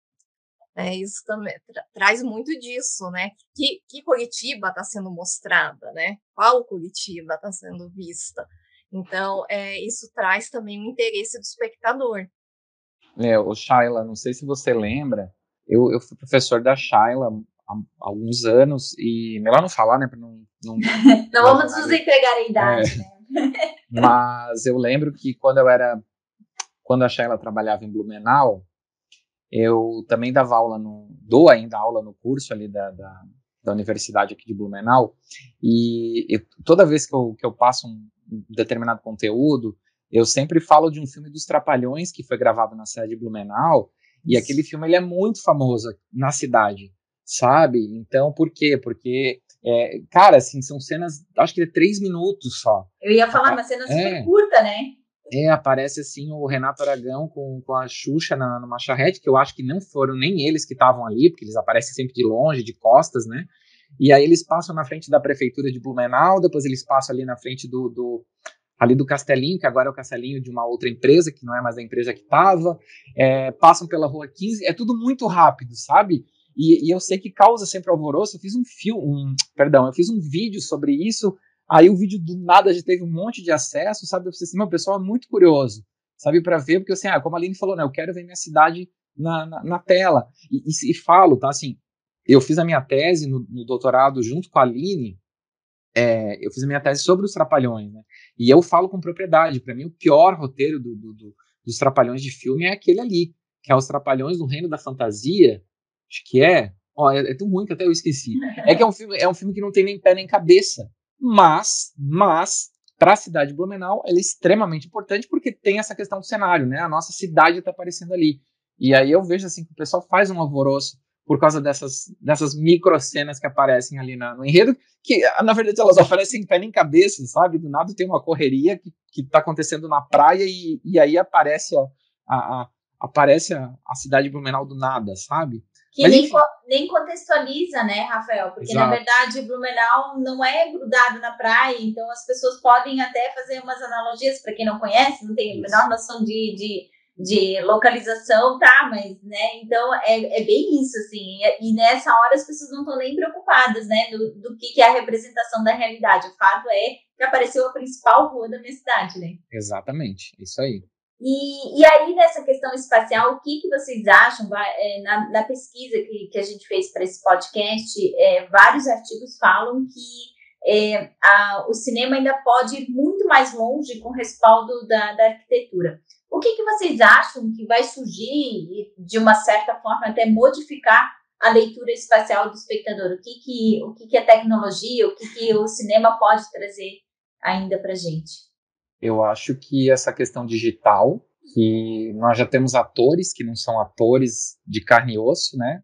É, isso também tra traz muito disso, né? Que, que Curitiba está sendo mostrada, né? Qual Curitiba está sendo vista? Então, é, isso traz também o interesse do espectador. É, o Shaila, não sei se você lembra, eu, eu fui professor da Shaila há, alguns anos, e melhor não falar, né? Pra não, não, (laughs) não vamos nos entregar a idade, é. né? (laughs) Mas eu lembro que quando eu era. Quando a Shaila trabalhava em Blumenau, eu também dava aula no. dou ainda aula no curso ali da, da, da universidade aqui de Blumenau, e eu, toda vez que eu, que eu passo um determinado conteúdo, eu sempre falo de um filme dos Trapalhões que foi gravado na sede de Blumenau, e aquele filme ele é muito famoso na cidade, sabe? Então, por quê? Porque, é, cara, assim, são cenas, acho que é três minutos só. Eu ia falar, uma cena super é, curta, né? É, aparece assim o Renato Aragão com, com a Xuxa na, numa charrete, que eu acho que não foram nem eles que estavam ali, porque eles aparecem sempre de longe, de costas, né? E aí eles passam na frente da prefeitura de Blumenau, depois eles passam ali na frente do, do ali do Castelinho, que agora é o Castelinho de uma outra empresa, que não é mais a empresa que estava, é, passam pela Rua 15, é tudo muito rápido, sabe? E, e, eu sei que causa sempre alvoroço, eu fiz um filme, um, perdão, eu fiz um vídeo sobre isso, aí o vídeo do nada já teve um monte de acesso, sabe? Eu falei assim, meu pessoal é muito curioso, sabe, para ver, porque assim, ah, como a Aline falou, né, eu quero ver minha cidade na, na, na tela, e, e, e, falo, tá, assim, eu fiz a minha tese no, no doutorado junto com a Aline, é, eu fiz a minha tese sobre os Trapalhões, né? E eu falo com propriedade. Para mim, o pior roteiro do, do, do, dos Trapalhões de filme é aquele ali, que é os Trapalhões do Reino da Fantasia. Acho que é. Ó, é, é tão ruim que até eu esqueci. É que é um filme, é um filme que não tem nem pé nem cabeça. Mas, mas, para a cidade de Blumenau, ela é extremamente importante porque tem essa questão do cenário, né? A nossa cidade está aparecendo ali. E aí eu vejo assim que o pessoal faz um alvoroço por causa dessas, dessas micro cenas que aparecem ali na, no enredo, que na verdade elas aparecem em pé nem cabeça, sabe? Do nada tem uma correria que, que tá acontecendo na praia e, e aí aparece a, a, a aparece a, a, cidade de Blumenau do nada, sabe? Que Mas, nem, co nem contextualiza, né, Rafael? Porque Exato. na verdade Blumenau não é grudado na praia, então as pessoas podem até fazer umas analogias, para quem não conhece, não tem a menor noção de, de de localização, tá, mas, né, então é, é bem isso, assim, e, e nessa hora as pessoas não estão nem preocupadas, né, do, do que, que é a representação da realidade, o fato é que apareceu a principal rua da minha cidade, né. Exatamente, isso aí. E, e aí, nessa questão espacial, o que, que vocês acham? É, na, na pesquisa que, que a gente fez para esse podcast, é, vários artigos falam que é, a, o cinema ainda pode ir muito mais longe com o respaldo da, da arquitetura. O que, que vocês acham que vai surgir e, de uma certa forma, até modificar a leitura espacial do espectador? O que, que, o que, que a tecnologia, o que, que o cinema pode trazer ainda para gente? Eu acho que essa questão digital, que nós já temos atores que não são atores de carne e osso, né?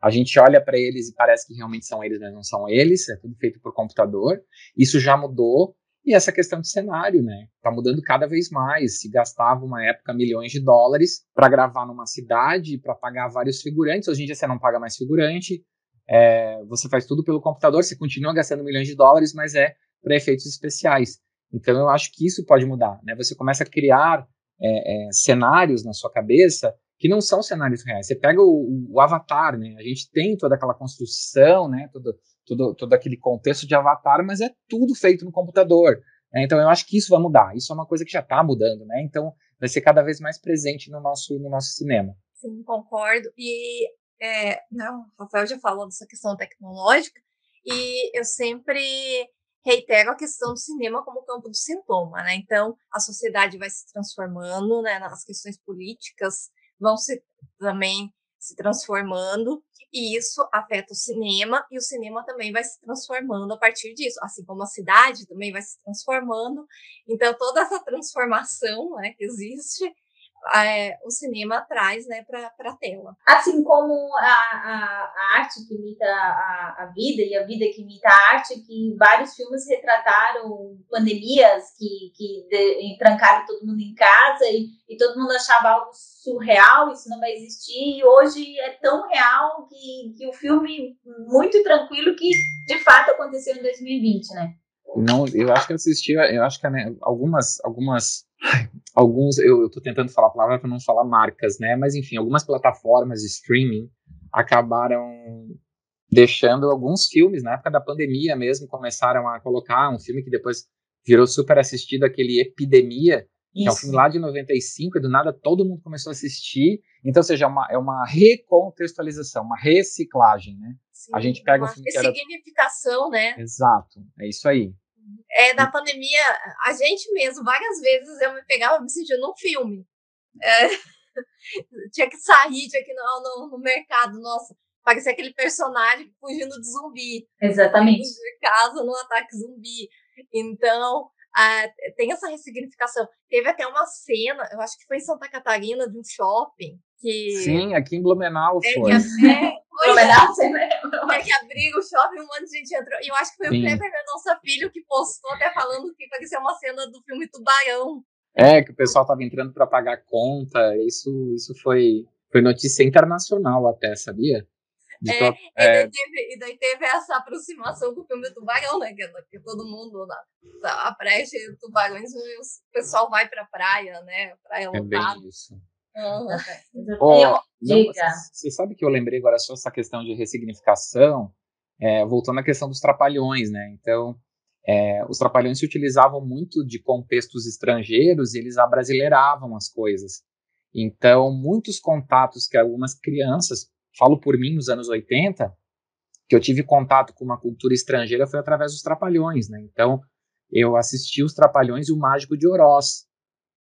A gente olha para eles e parece que realmente são eles, mas não são eles, é tudo feito por computador. Isso já mudou. E essa questão de cenário, né? Tá mudando cada vez mais. Se gastava uma época milhões de dólares para gravar numa cidade, para pagar vários figurantes. Hoje em dia você não paga mais figurante. É, você faz tudo pelo computador. Você continua gastando milhões de dólares, mas é para efeitos especiais. Então eu acho que isso pode mudar, né? Você começa a criar é, é, cenários na sua cabeça que não são cenários reais. Você pega o, o, Avatar, né? A gente tem toda aquela construção, né? Todo, todo, todo aquele contexto de Avatar, mas é tudo feito no computador. Né? Então eu acho que isso vai mudar. Isso é uma coisa que já está mudando, né? Então vai ser cada vez mais presente no nosso, no nosso cinema. Sim, concordo. E é, não, o Rafael já falou dessa questão tecnológica, e eu sempre reitero a questão do cinema como campo do sintoma, né? Então, a sociedade vai se transformando, né? As questões políticas vão se também se transformando e isso afeta o cinema e o cinema também vai se transformando a partir disso, assim como a cidade também vai se transformando. Então toda essa transformação né, que existe é, o cinema traz né, para a tela. Assim como a, a, a arte que imita a, a, vida e a vida que imita a arte, que vários filmes retrataram pandemias que, que de, trancaram todo mundo em casa e, e todo mundo achava algo surreal, isso não vai existir, e hoje é tão real que, que o filme muito tranquilo que de fato aconteceu em 2020, né? Não, eu acho que eu assisti, eu acho que né, algumas, algumas alguns, eu, estou tentando falar a palavra para não falar marcas, né? Mas enfim, algumas plataformas de streaming acabaram deixando alguns filmes, na época da pandemia mesmo, começaram a colocar um filme que depois virou super assistido, aquele Epidemia, Isso. que é um filme lá de 95, e do nada todo mundo começou a assistir. Então, ou seja, é uma, é uma recontextualização, uma reciclagem, né? Sim, a gente pega o filme que era... significação, né? Exato, é isso aí é, da pandemia, a gente mesmo, várias vezes eu me pegava me sentindo num filme. É, (laughs) tinha que sair, tinha que ir no, no, no, mercado, nossa, parecia aquele personagem fugindo de zumbi. Exatamente. De casa no ataque zumbi. Então, tem essa ressignificação. Teve até uma cena, eu acho que foi em Santa Catarina, de um shopping, que... Sim, aqui em Blumenau é, foi. (laughs) É, Blumenau, é que abriu o shopping, um monte de gente entrou. E eu acho que foi Sim. o Kleber nossa Filho que postou até falando que parecia uma cena do filme Tubarão. É, que o pessoal tava entrando para pagar conta. Isso, isso foi, foi notícia internacional até, sabia? É, to... e, daí é. teve, e, daí teve, essa aproximação com o filme Tubarão, né? Que, que todo mundo na, a praia cheia de tubarões, o pessoal vai pra praia, né? Praia é lotada. bem isso. Oh, você sabe que eu lembrei agora só essa questão de ressignificação, é, voltando à questão dos trapalhões, né? Então, é, os trapalhões se utilizavam muito de contextos estrangeiros e eles abrasileiravam as coisas. Então, muitos contatos que algumas crianças, falo por mim nos anos 80, que eu tive contato com uma cultura estrangeira foi através dos trapalhões, né? Então, eu assisti os Trapalhões e o Mágico de Oroz,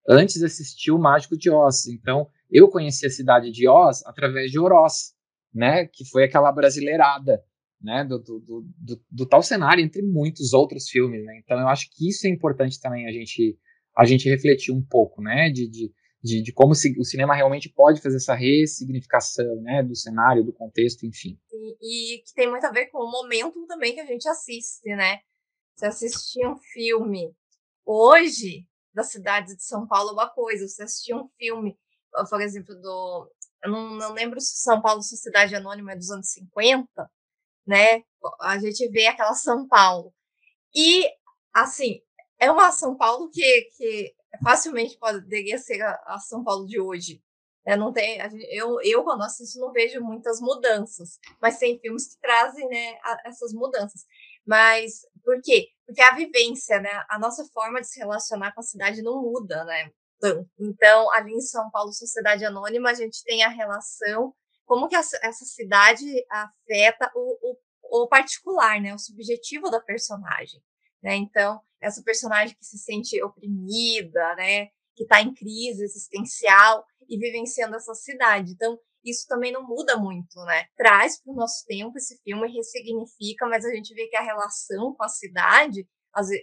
antes assistiu o Mágico de Oz. Então, eu conheci a cidade de Oz através de Oroz, né? Que foi aquela brasileirada, né? Do, do, do, do, tal cenário, entre muitos outros filmes, né? Então, eu acho que isso é importante também a gente, a gente refletir um pouco, né? De, de, de, de como o cinema realmente pode fazer essa ressignificação, né? Do cenário, do contexto, enfim. E, e que tem muito a ver com o momento também que a gente assiste, né? Se assistir um filme hoje, da cidade de São Paulo é uma coisa. Você assistir um filme, por exemplo, do. Eu não, não lembro se São Paulo Sociedade Anônima é dos anos 50, né? A gente vê aquela São Paulo. E, assim, é uma São Paulo que, que facilmente poderia ser a, a São Paulo de hoje. É, não tem, eu, eu, quando assisto, não vejo muitas mudanças, mas tem filmes que trazem né, a, essas mudanças. Mas por quê? Porque a vivência, né? A nossa forma de se relacionar com a cidade não muda, né? Então, ali em São Paulo, Sociedade Anônima, a gente tem a relação, como que essa cidade afeta o, o, o particular, né? O subjetivo da personagem, né? Então, essa personagem que se sente oprimida, né? Que está em crise existencial e vivenciando essa cidade. Então, isso também não muda muito, né? Traz para o nosso tempo esse filme, ressignifica, mas a gente vê que a relação com a cidade,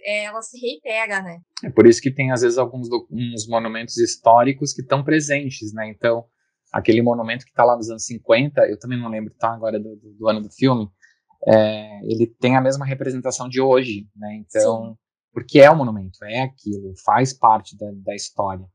é, ela se reitera, né? É por isso que tem, às vezes, alguns uns monumentos históricos que estão presentes, né? Então, aquele monumento que está lá nos anos 50, eu também não lembro, tá, agora do, do ano do filme, é, ele tem a mesma representação de hoje, né? Então, porque é um monumento, é aquilo, faz parte da, da história.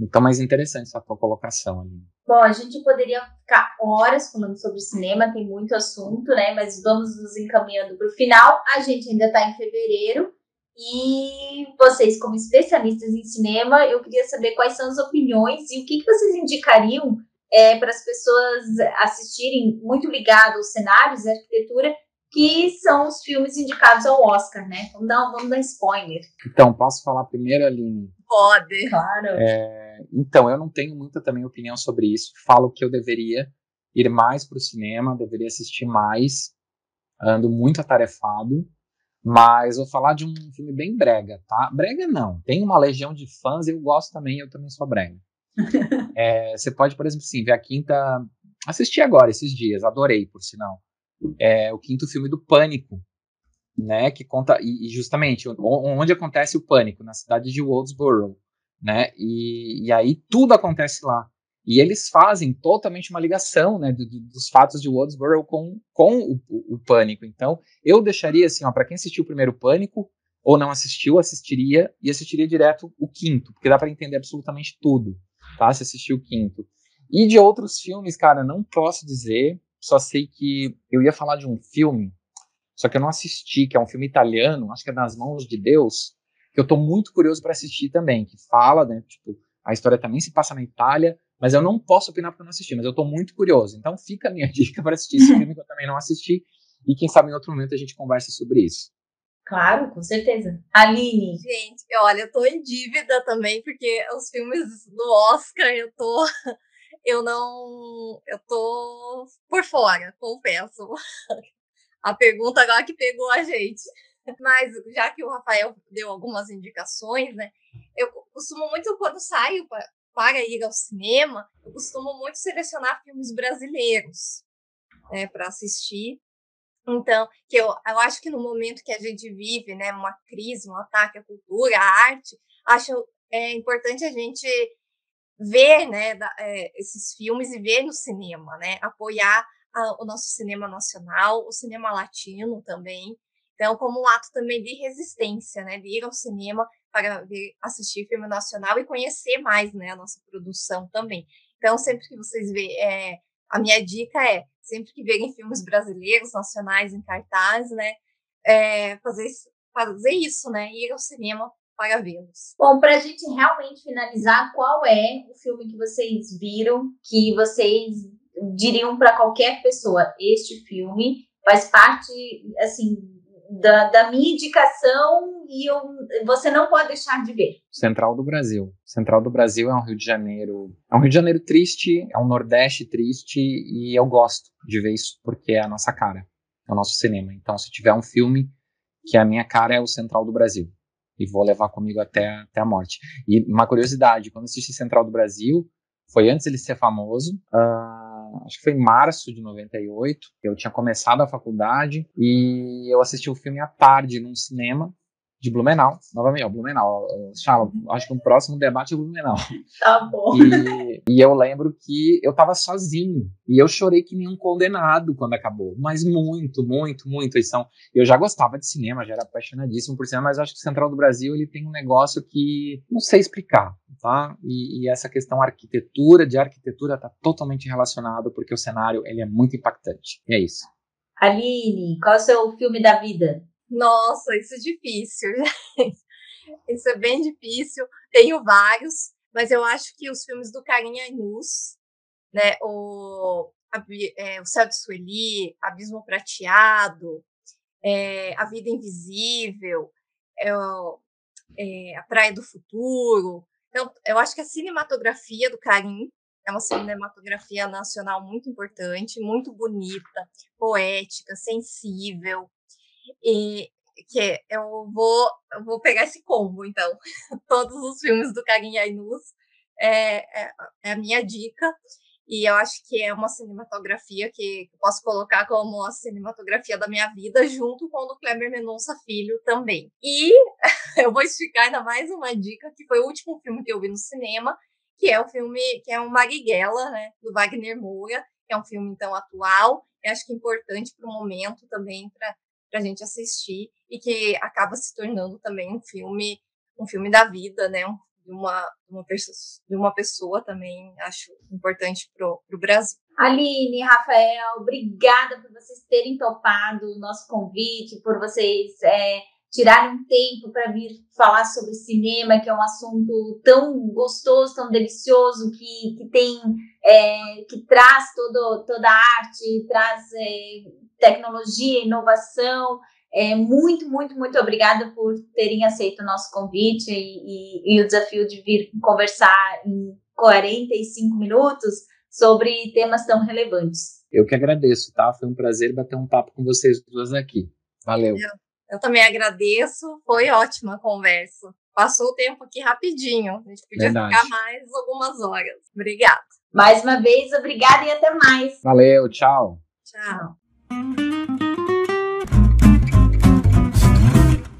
Então, mais interessante essa tua colocação ali. Bom, a gente poderia ficar horas falando sobre cinema, tem muito assunto, né? Mas vamos nos encaminhando para o final. A gente ainda está em fevereiro e vocês, como especialistas em cinema, eu queria saber quais são as opiniões e o que, que vocês indicariam é, para as pessoas assistirem, muito ligado aos cenários e arquitetura, que são os filmes indicados ao Oscar, né? Vamos dar, vamos dar spoiler. Então, posso falar primeiro, Aline? Pode. Claro. É, então, eu não tenho muita também opinião sobre isso. Falo que eu deveria ir mais para o cinema, deveria assistir mais. Ando muito atarefado. Mas vou falar de um filme bem brega, tá? Brega não. Tem uma legião de fãs, eu gosto também, eu também sou brega. (laughs) é, você pode, por exemplo, sim, ver a quinta. Assisti agora, esses dias, adorei, por sinal é o quinto filme do Pânico, né? Que conta e, justamente onde acontece o pânico na cidade de Woodsboro, né? E, e, aí tudo acontece lá. E eles fazem totalmente uma ligação, né, do, do, dos fatos de Woodsboro com, com o, o, o pânico. Então, eu deixaria assim, ó, para quem assistiu o primeiro Pânico ou não assistiu, assistiria e assistiria direto o quinto, porque dá para entender absolutamente tudo, tá? Se assistiu o quinto. E de outros filmes, cara, não posso dizer, só sei que eu ia falar de um filme, só que eu não assisti, que é um filme italiano, acho que é Nas Mãos de Deus, que eu tô muito curioso para assistir também, que fala, né, tipo, a história também se passa na Itália, mas eu não posso opinar porque eu não assisti, mas eu tô muito curioso. Então fica a minha (laughs) dica para assistir esse filme que eu também não assisti, e quem sabe em outro momento a gente conversa sobre isso. Claro, com certeza. Aline. Gente, olha, eu tô em dívida também, porque os filmes do Oscar eu tô eu não. Eu tô por fora, confesso. (laughs) A pergunta agora que pegou a gente. Mas já que o Rafael deu algumas indicações, né? Eu costumo muito, quando saio para, para ir ao cinema, eu costumo muito selecionar filmes brasileiros né, para assistir. Então, que eu, eu acho que no momento que a gente vive, né, uma crise, um ataque à cultura, à arte, acho é importante a gente ver né, da, é, esses filmes e ver no cinema, né? Apoiar a, o nosso cinema nacional, o cinema latino também. Então, como um ato também de resistência, né? De ir ao cinema para ver, assistir filme nacional e conhecer mais né, a nossa produção também. Então, sempre que vocês verem, é, a minha dica é, sempre que verem filmes brasileiros, nacionais em cartaz, né? É, fazer, fazer isso, né? Ir ao cinema para vê-los. Bom, para a gente realmente finalizar, qual é o filme que vocês viram que vocês diriam para qualquer pessoa? Este filme faz parte, assim, da, da minha indicação e eu, você não pode deixar de ver. Central do Brasil. Central do Brasil é um Rio de Janeiro. É um Rio de Janeiro triste, é um Nordeste triste e eu gosto de ver isso porque é a nossa cara, é o nosso cinema. Então, se tiver um filme que é a minha cara é o Central do Brasil e vou levar comigo até, até a morte. E uma curiosidade, quando assisti Central do Brasil, foi antes ele ser famoso, uh, acho que foi em março de 98, eu tinha começado a faculdade e eu assisti o filme à tarde num cinema, de Blumenau, novamente, ó, Blumenau, chama, acho que o próximo debate é Blumenau. Tá bom. E, e, eu lembro que eu tava sozinho, e eu chorei que nem um condenado quando acabou, mas muito, muito, muito, e são, eu já gostava de cinema, já era apaixonadíssimo por cinema, mas acho que o Central do Brasil, ele tem um negócio que não sei explicar, tá, e, e essa questão arquitetura, de arquitetura tá totalmente relacionado, porque o cenário, ele é muito impactante, e é isso. Aline, qual é o seu filme da vida? Nossa, isso é difícil. (laughs) Isso é bem difícil. Tenho vários, mas eu acho que os filmes do Carinha Inus, né, o, a, é, o Céu de Sueli, Abismo Prateado, é, A Vida Invisível, é, é, A Praia do Futuro. Então, eu acho que a cinematografia do Carim é uma cinematografia nacional muito importante, muito bonita, poética, sensível, e que eu vou, eu vou pegar esse combo, então. (laughs) Todos os filmes do Karim Ainus é, é, é, a minha dica. E eu acho que é uma cinematografia que posso colocar como a cinematografia da minha vida, junto com o do Kleber Mendonça Filho também. E (laughs) eu vou esticar ainda mais uma dica, que foi o último filme que eu vi no cinema, que é o filme, que é o Marighella, né, do Wagner Moura, que é um filme, então, atual. Eu acho que é importante para o momento também, para para a gente assistir e que acaba se tornando também um filme, um filme da vida, né? de uma, uma, pessoa, de uma pessoa também, acho importante para o Brasil. Aline, Rafael, obrigada por vocês terem topado o nosso convite, por vocês é, tirarem um tempo para vir falar sobre cinema, que é um assunto tão gostoso, tão delicioso, que, que tem, é, que traz todo, toda a arte, traz é, tecnologia, inovação. É, muito, muito, muito obrigada por terem aceito o nosso convite e, e, e o desafio de vir conversar em 45 minutos sobre temas tão relevantes. Eu que agradeço, tá? Foi um prazer bater um papo com vocês duas aqui. Valeu. Eu, eu também agradeço, foi ótima a conversa. Passou o tempo aqui rapidinho. A gente podia Verdade. ficar mais algumas horas. Obrigada. Mais uma vez, obrigada e até mais. Valeu, tchau. Tchau. Música